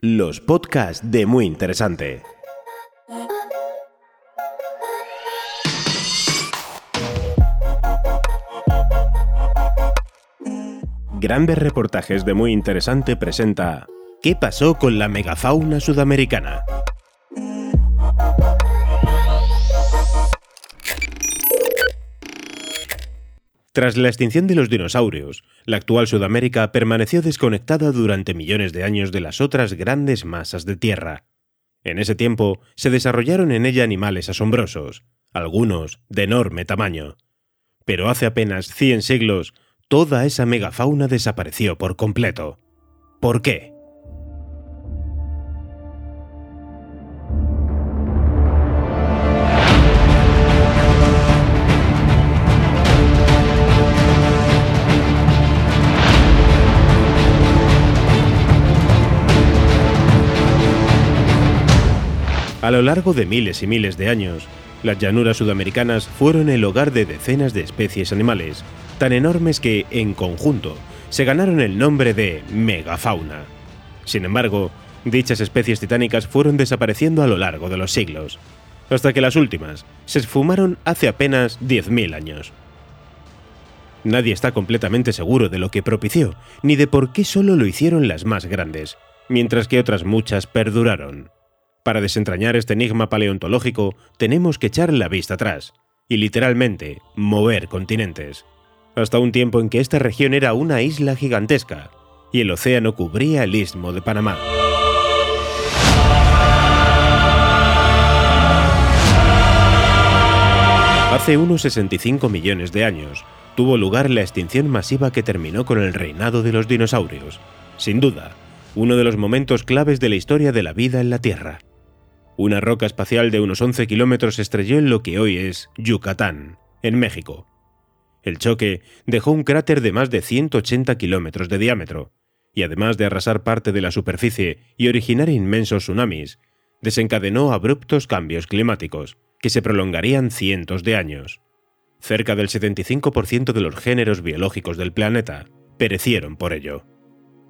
Los podcasts de Muy Interesante. Grandes reportajes de Muy Interesante presenta ¿Qué pasó con la megafauna sudamericana? Tras la extinción de los dinosaurios, la actual Sudamérica permaneció desconectada durante millones de años de las otras grandes masas de tierra. En ese tiempo se desarrollaron en ella animales asombrosos, algunos de enorme tamaño. Pero hace apenas 100 siglos, toda esa megafauna desapareció por completo. ¿Por qué? A lo largo de miles y miles de años, las llanuras sudamericanas fueron el hogar de decenas de especies animales, tan enormes que, en conjunto, se ganaron el nombre de megafauna. Sin embargo, dichas especies titánicas fueron desapareciendo a lo largo de los siglos, hasta que las últimas se esfumaron hace apenas 10.000 años. Nadie está completamente seguro de lo que propició, ni de por qué solo lo hicieron las más grandes, mientras que otras muchas perduraron. Para desentrañar este enigma paleontológico tenemos que echar la vista atrás, y literalmente mover continentes, hasta un tiempo en que esta región era una isla gigantesca, y el océano cubría el istmo de Panamá. Hace unos 65 millones de años, tuvo lugar la extinción masiva que terminó con el reinado de los dinosaurios. Sin duda, uno de los momentos claves de la historia de la vida en la Tierra. Una roca espacial de unos 11 kilómetros estrelló en lo que hoy es Yucatán, en México. El choque dejó un cráter de más de 180 kilómetros de diámetro, y además de arrasar parte de la superficie y originar inmensos tsunamis, desencadenó abruptos cambios climáticos, que se prolongarían cientos de años. Cerca del 75% de los géneros biológicos del planeta perecieron por ello.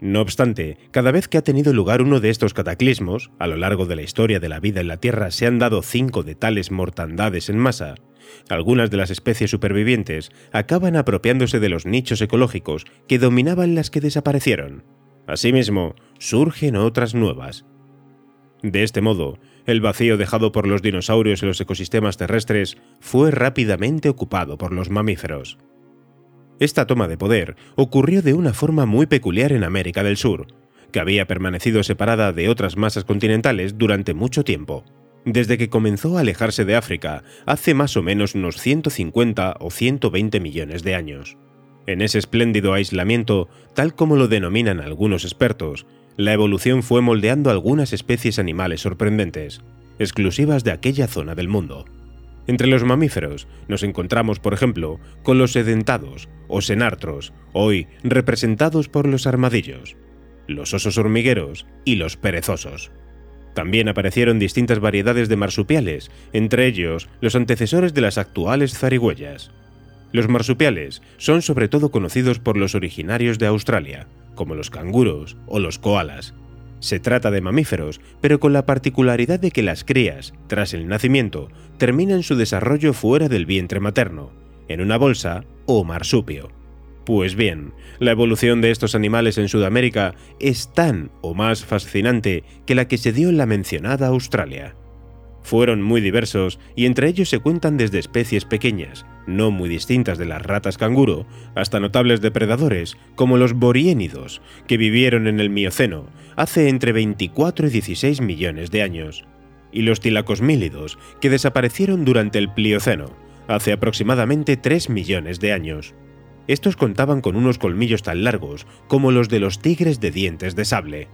No obstante, cada vez que ha tenido lugar uno de estos cataclismos, a lo largo de la historia de la vida en la Tierra se han dado cinco de tales mortandades en masa, algunas de las especies supervivientes acaban apropiándose de los nichos ecológicos que dominaban las que desaparecieron. Asimismo, surgen otras nuevas. De este modo, el vacío dejado por los dinosaurios en los ecosistemas terrestres fue rápidamente ocupado por los mamíferos. Esta toma de poder ocurrió de una forma muy peculiar en América del Sur, que había permanecido separada de otras masas continentales durante mucho tiempo, desde que comenzó a alejarse de África hace más o menos unos 150 o 120 millones de años. En ese espléndido aislamiento, tal como lo denominan algunos expertos, la evolución fue moldeando algunas especies animales sorprendentes, exclusivas de aquella zona del mundo. Entre los mamíferos nos encontramos, por ejemplo, con los sedentados o senartros, hoy representados por los armadillos, los osos hormigueros y los perezosos. También aparecieron distintas variedades de marsupiales, entre ellos los antecesores de las actuales zarigüeyas. Los marsupiales son sobre todo conocidos por los originarios de Australia, como los canguros o los koalas. Se trata de mamíferos, pero con la particularidad de que las crías, tras el nacimiento, terminan su desarrollo fuera del vientre materno, en una bolsa o marsupio. Pues bien, la evolución de estos animales en Sudamérica es tan o más fascinante que la que se dio en la mencionada Australia. Fueron muy diversos y entre ellos se cuentan desde especies pequeñas, no muy distintas de las ratas canguro, hasta notables depredadores como los boriénidos, que vivieron en el Mioceno hace entre 24 y 16 millones de años, y los tilacosmílidos, que desaparecieron durante el Plioceno, hace aproximadamente 3 millones de años. Estos contaban con unos colmillos tan largos como los de los tigres de dientes de sable.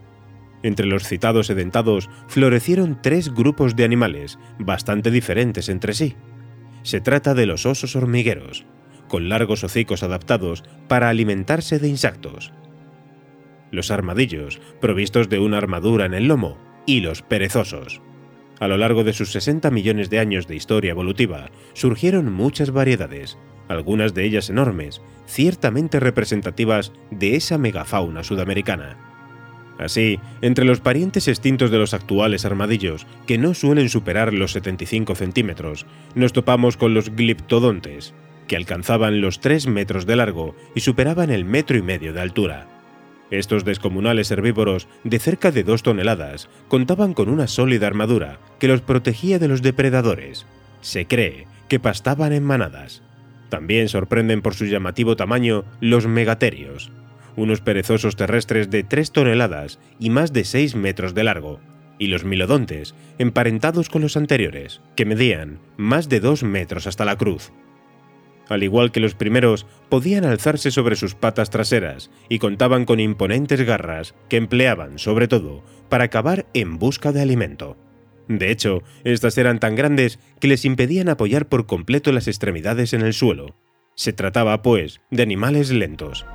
Entre los citados edentados florecieron tres grupos de animales, bastante diferentes entre sí. Se trata de los osos hormigueros, con largos hocicos adaptados para alimentarse de insectos. Los armadillos, provistos de una armadura en el lomo, y los perezosos. A lo largo de sus 60 millones de años de historia evolutiva, surgieron muchas variedades, algunas de ellas enormes, ciertamente representativas de esa megafauna sudamericana. Así, entre los parientes extintos de los actuales armadillos, que no suelen superar los 75 centímetros, nos topamos con los gliptodontes, que alcanzaban los 3 metros de largo y superaban el metro y medio de altura. Estos descomunales herbívoros, de cerca de 2 toneladas, contaban con una sólida armadura que los protegía de los depredadores. Se cree que pastaban en manadas. También sorprenden por su llamativo tamaño los megaterios, unos perezosos terrestres de 3 toneladas y más de 6 metros de largo, y los milodontes, emparentados con los anteriores, que medían más de 2 metros hasta la cruz. Al igual que los primeros, podían alzarse sobre sus patas traseras y contaban con imponentes garras que empleaban, sobre todo, para cavar en busca de alimento. De hecho, estas eran tan grandes que les impedían apoyar por completo las extremidades en el suelo. Se trataba, pues, de animales lentos.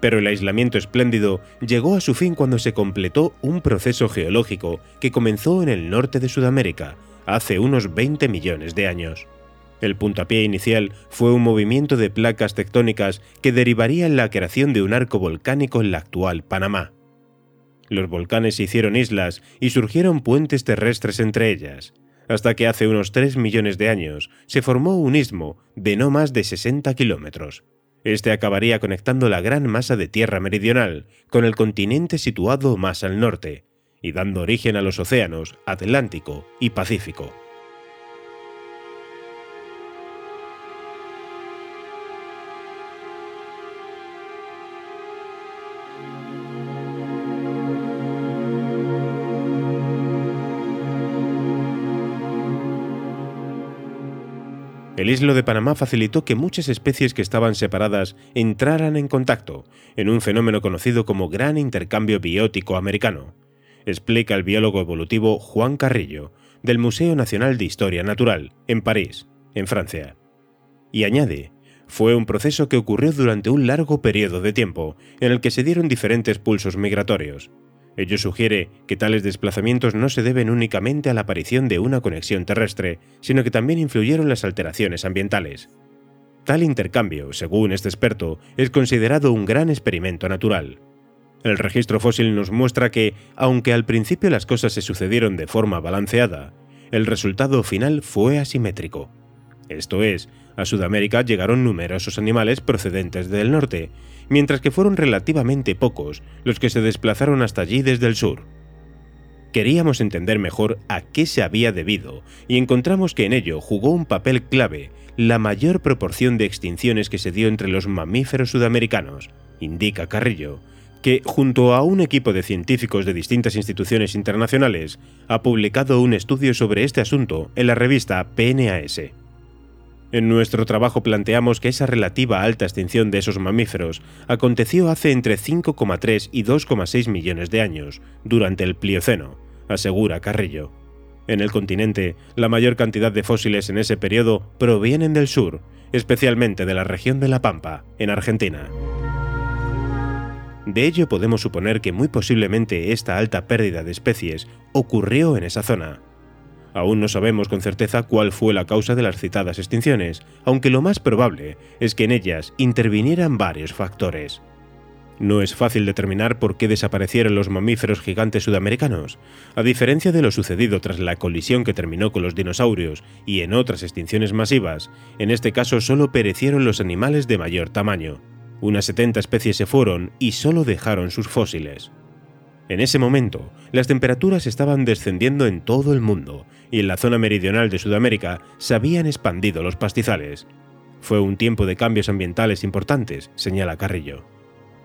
Pero el aislamiento espléndido llegó a su fin cuando se completó un proceso geológico que comenzó en el norte de Sudamérica, hace unos 20 millones de años. El puntapié inicial fue un movimiento de placas tectónicas que derivaría en la creación de un arco volcánico en la actual Panamá. Los volcanes se hicieron islas y surgieron puentes terrestres entre ellas, hasta que hace unos 3 millones de años se formó un istmo de no más de 60 kilómetros. Este acabaría conectando la gran masa de tierra meridional con el continente situado más al norte, y dando origen a los océanos Atlántico y Pacífico. El islo de Panamá facilitó que muchas especies que estaban separadas entraran en contacto, en un fenómeno conocido como Gran Intercambio Biótico Americano, explica el biólogo evolutivo Juan Carrillo, del Museo Nacional de Historia Natural, en París, en Francia. Y añade, fue un proceso que ocurrió durante un largo periodo de tiempo, en el que se dieron diferentes pulsos migratorios, Ello sugiere que tales desplazamientos no se deben únicamente a la aparición de una conexión terrestre, sino que también influyeron las alteraciones ambientales. Tal intercambio, según este experto, es considerado un gran experimento natural. El registro fósil nos muestra que, aunque al principio las cosas se sucedieron de forma balanceada, el resultado final fue asimétrico. Esto es, a Sudamérica llegaron numerosos animales procedentes del norte, mientras que fueron relativamente pocos los que se desplazaron hasta allí desde el sur. Queríamos entender mejor a qué se había debido y encontramos que en ello jugó un papel clave la mayor proporción de extinciones que se dio entre los mamíferos sudamericanos, indica Carrillo, que, junto a un equipo de científicos de distintas instituciones internacionales, ha publicado un estudio sobre este asunto en la revista PNAS. En nuestro trabajo planteamos que esa relativa alta extinción de esos mamíferos aconteció hace entre 5,3 y 2,6 millones de años, durante el Plioceno, asegura Carrillo. En el continente, la mayor cantidad de fósiles en ese periodo provienen del sur, especialmente de la región de La Pampa, en Argentina. De ello podemos suponer que muy posiblemente esta alta pérdida de especies ocurrió en esa zona, Aún no sabemos con certeza cuál fue la causa de las citadas extinciones, aunque lo más probable es que en ellas intervinieran varios factores. No es fácil determinar por qué desaparecieron los mamíferos gigantes sudamericanos. A diferencia de lo sucedido tras la colisión que terminó con los dinosaurios y en otras extinciones masivas, en este caso solo perecieron los animales de mayor tamaño. Unas 70 especies se fueron y solo dejaron sus fósiles. En ese momento, las temperaturas estaban descendiendo en todo el mundo y en la zona meridional de Sudamérica se habían expandido los pastizales. Fue un tiempo de cambios ambientales importantes, señala Carrillo.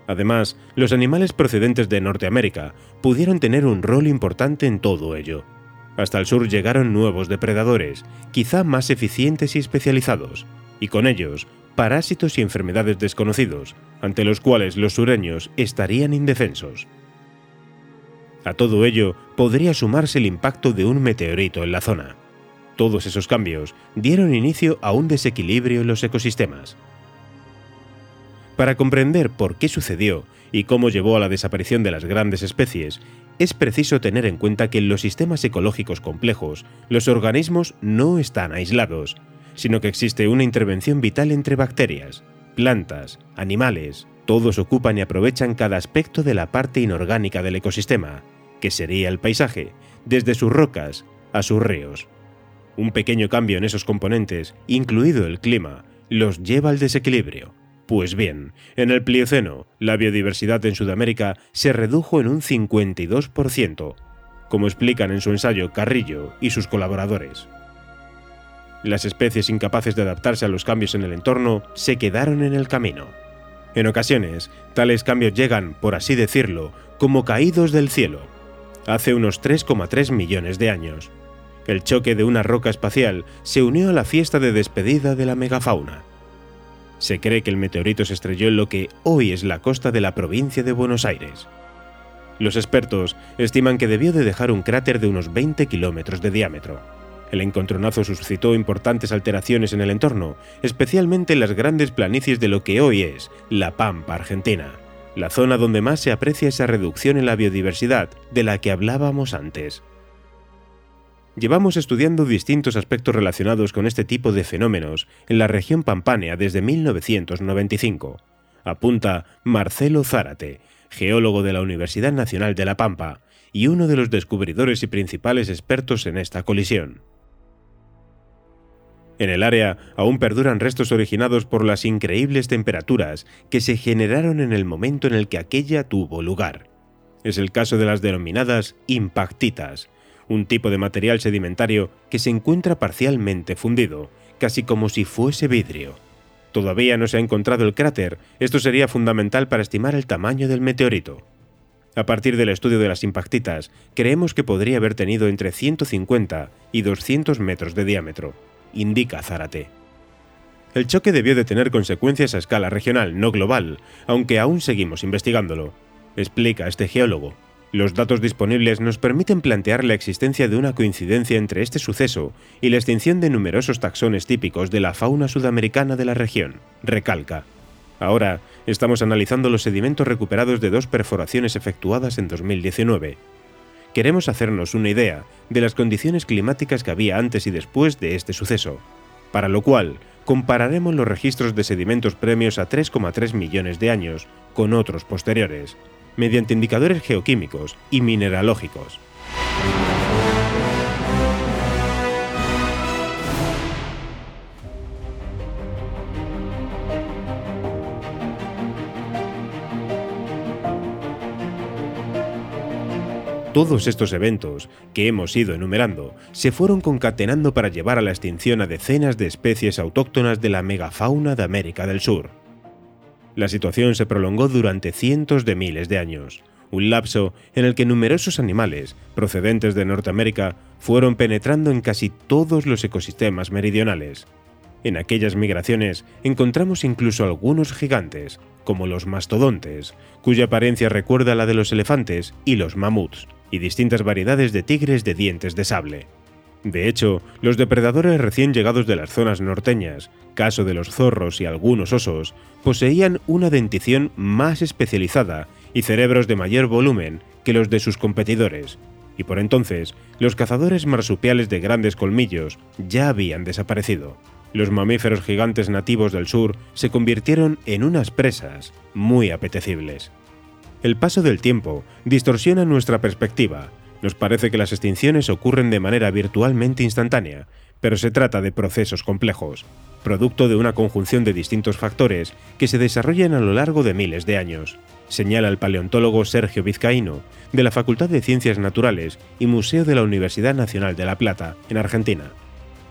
Además, los animales procedentes de Norteamérica pudieron tener un rol importante en todo ello. Hasta el sur llegaron nuevos depredadores, quizá más eficientes y especializados, y con ellos parásitos y enfermedades desconocidos, ante los cuales los sureños estarían indefensos. A todo ello podría sumarse el impacto de un meteorito en la zona. Todos esos cambios dieron inicio a un desequilibrio en los ecosistemas. Para comprender por qué sucedió y cómo llevó a la desaparición de las grandes especies, es preciso tener en cuenta que en los sistemas ecológicos complejos los organismos no están aislados, sino que existe una intervención vital entre bacterias, plantas, animales, todos ocupan y aprovechan cada aspecto de la parte inorgánica del ecosistema, sería el paisaje, desde sus rocas a sus ríos. Un pequeño cambio en esos componentes, incluido el clima, los lleva al desequilibrio. Pues bien, en el Plioceno, la biodiversidad en Sudamérica se redujo en un 52%, como explican en su ensayo Carrillo y sus colaboradores. Las especies incapaces de adaptarse a los cambios en el entorno se quedaron en el camino. En ocasiones, tales cambios llegan, por así decirlo, como caídos del cielo. Hace unos 3,3 millones de años, el choque de una roca espacial se unió a la fiesta de despedida de la megafauna. Se cree que el meteorito se estrelló en lo que hoy es la costa de la provincia de Buenos Aires. Los expertos estiman que debió de dejar un cráter de unos 20 kilómetros de diámetro. El encontronazo suscitó importantes alteraciones en el entorno, especialmente en las grandes planicies de lo que hoy es la Pampa Argentina, la zona donde más se aprecia esa reducción en la biodiversidad de la que hablábamos antes. Llevamos estudiando distintos aspectos relacionados con este tipo de fenómenos en la región pampánea desde 1995, apunta Marcelo Zárate, geólogo de la Universidad Nacional de La Pampa y uno de los descubridores y principales expertos en esta colisión. En el área aún perduran restos originados por las increíbles temperaturas que se generaron en el momento en el que aquella tuvo lugar. Es el caso de las denominadas impactitas, un tipo de material sedimentario que se encuentra parcialmente fundido, casi como si fuese vidrio. Todavía no se ha encontrado el cráter, esto sería fundamental para estimar el tamaño del meteorito. A partir del estudio de las impactitas, creemos que podría haber tenido entre 150 y 200 metros de diámetro, indica Zárate. El choque debió de tener consecuencias a escala regional, no global, aunque aún seguimos investigándolo, explica este geólogo. Los datos disponibles nos permiten plantear la existencia de una coincidencia entre este suceso y la extinción de numerosos taxones típicos de la fauna sudamericana de la región, recalca. Ahora estamos analizando los sedimentos recuperados de dos perforaciones efectuadas en 2019. Queremos hacernos una idea de las condiciones climáticas que había antes y después de este suceso, para lo cual compararemos los registros de sedimentos premios a 3,3 millones de años con otros posteriores, mediante indicadores geoquímicos y mineralógicos. Todos estos eventos que hemos ido enumerando se fueron concatenando para llevar a la extinción a decenas de especies autóctonas de la megafauna de América del Sur. La situación se prolongó durante cientos de miles de años, un lapso en el que numerosos animales procedentes de Norteamérica fueron penetrando en casi todos los ecosistemas meridionales. En aquellas migraciones encontramos incluso algunos gigantes, como los mastodontes, cuya apariencia recuerda la de los elefantes y los mamuts, y distintas variedades de tigres de dientes de sable. De hecho, los depredadores recién llegados de las zonas norteñas, caso de los zorros y algunos osos, poseían una dentición más especializada y cerebros de mayor volumen que los de sus competidores, y por entonces los cazadores marsupiales de grandes colmillos ya habían desaparecido. Los mamíferos gigantes nativos del sur se convirtieron en unas presas muy apetecibles. El paso del tiempo distorsiona nuestra perspectiva nos parece que las extinciones ocurren de manera virtualmente instantánea, pero se trata de procesos complejos, producto de una conjunción de distintos factores que se desarrollan a lo largo de miles de años, señala el paleontólogo Sergio Vizcaíno, de la Facultad de Ciencias Naturales y Museo de la Universidad Nacional de La Plata, en Argentina.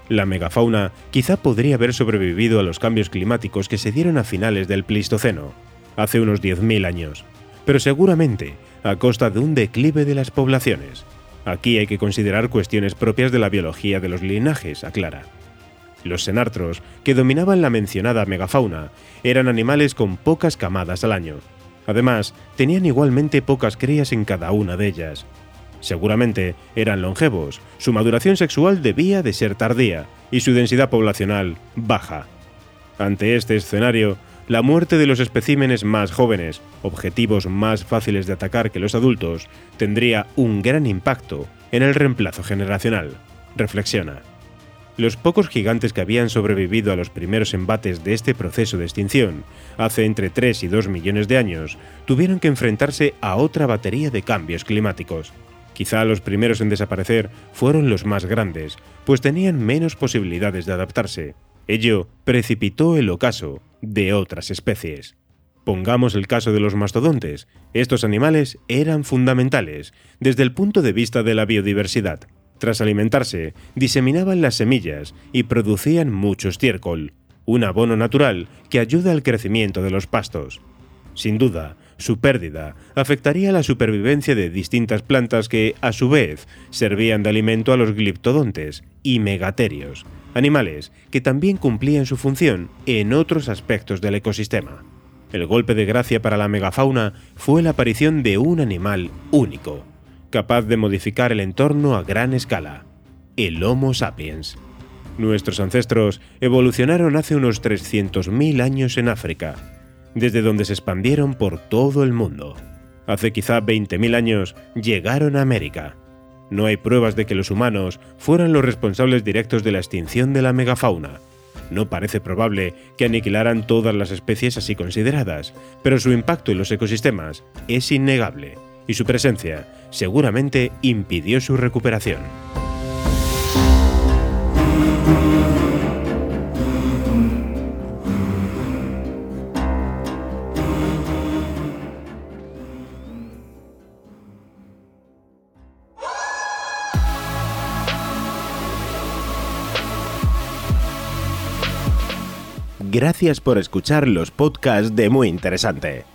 La megafauna quizá podría haber sobrevivido a los cambios climáticos que se dieron a finales del Pleistoceno, hace unos 10.000 años, pero seguramente a costa de un declive de las poblaciones. Aquí hay que considerar cuestiones propias de la biología de los linajes, aclara. Los senartros, que dominaban la mencionada megafauna, eran animales con pocas camadas al año. Además, tenían igualmente pocas crías en cada una de ellas. Seguramente eran longevos, su maduración sexual debía de ser tardía y su densidad poblacional baja. Ante este escenario, la muerte de los especímenes más jóvenes, objetivos más fáciles de atacar que los adultos, tendría un gran impacto en el reemplazo generacional, reflexiona. Los pocos gigantes que habían sobrevivido a los primeros embates de este proceso de extinción, hace entre 3 y 2 millones de años, tuvieron que enfrentarse a otra batería de cambios climáticos. Quizá los primeros en desaparecer fueron los más grandes, pues tenían menos posibilidades de adaptarse. Ello precipitó el ocaso de otras especies. Pongamos el caso de los mastodontes. Estos animales eran fundamentales desde el punto de vista de la biodiversidad. Tras alimentarse, diseminaban las semillas y producían mucho estiércol, un abono natural que ayuda al crecimiento de los pastos. Sin duda, su pérdida afectaría la supervivencia de distintas plantas que, a su vez, servían de alimento a los gliptodontes y megaterios, animales que también cumplían su función en otros aspectos del ecosistema. El golpe de gracia para la megafauna fue la aparición de un animal único, capaz de modificar el entorno a gran escala, el Homo sapiens. Nuestros ancestros evolucionaron hace unos 300.000 años en África, desde donde se expandieron por todo el mundo. Hace quizá 20.000 años llegaron a América. No hay pruebas de que los humanos fueran los responsables directos de la extinción de la megafauna. No parece probable que aniquilaran todas las especies así consideradas, pero su impacto en los ecosistemas es innegable y su presencia seguramente impidió su recuperación. Gracias por escuchar los podcasts de Muy Interesante.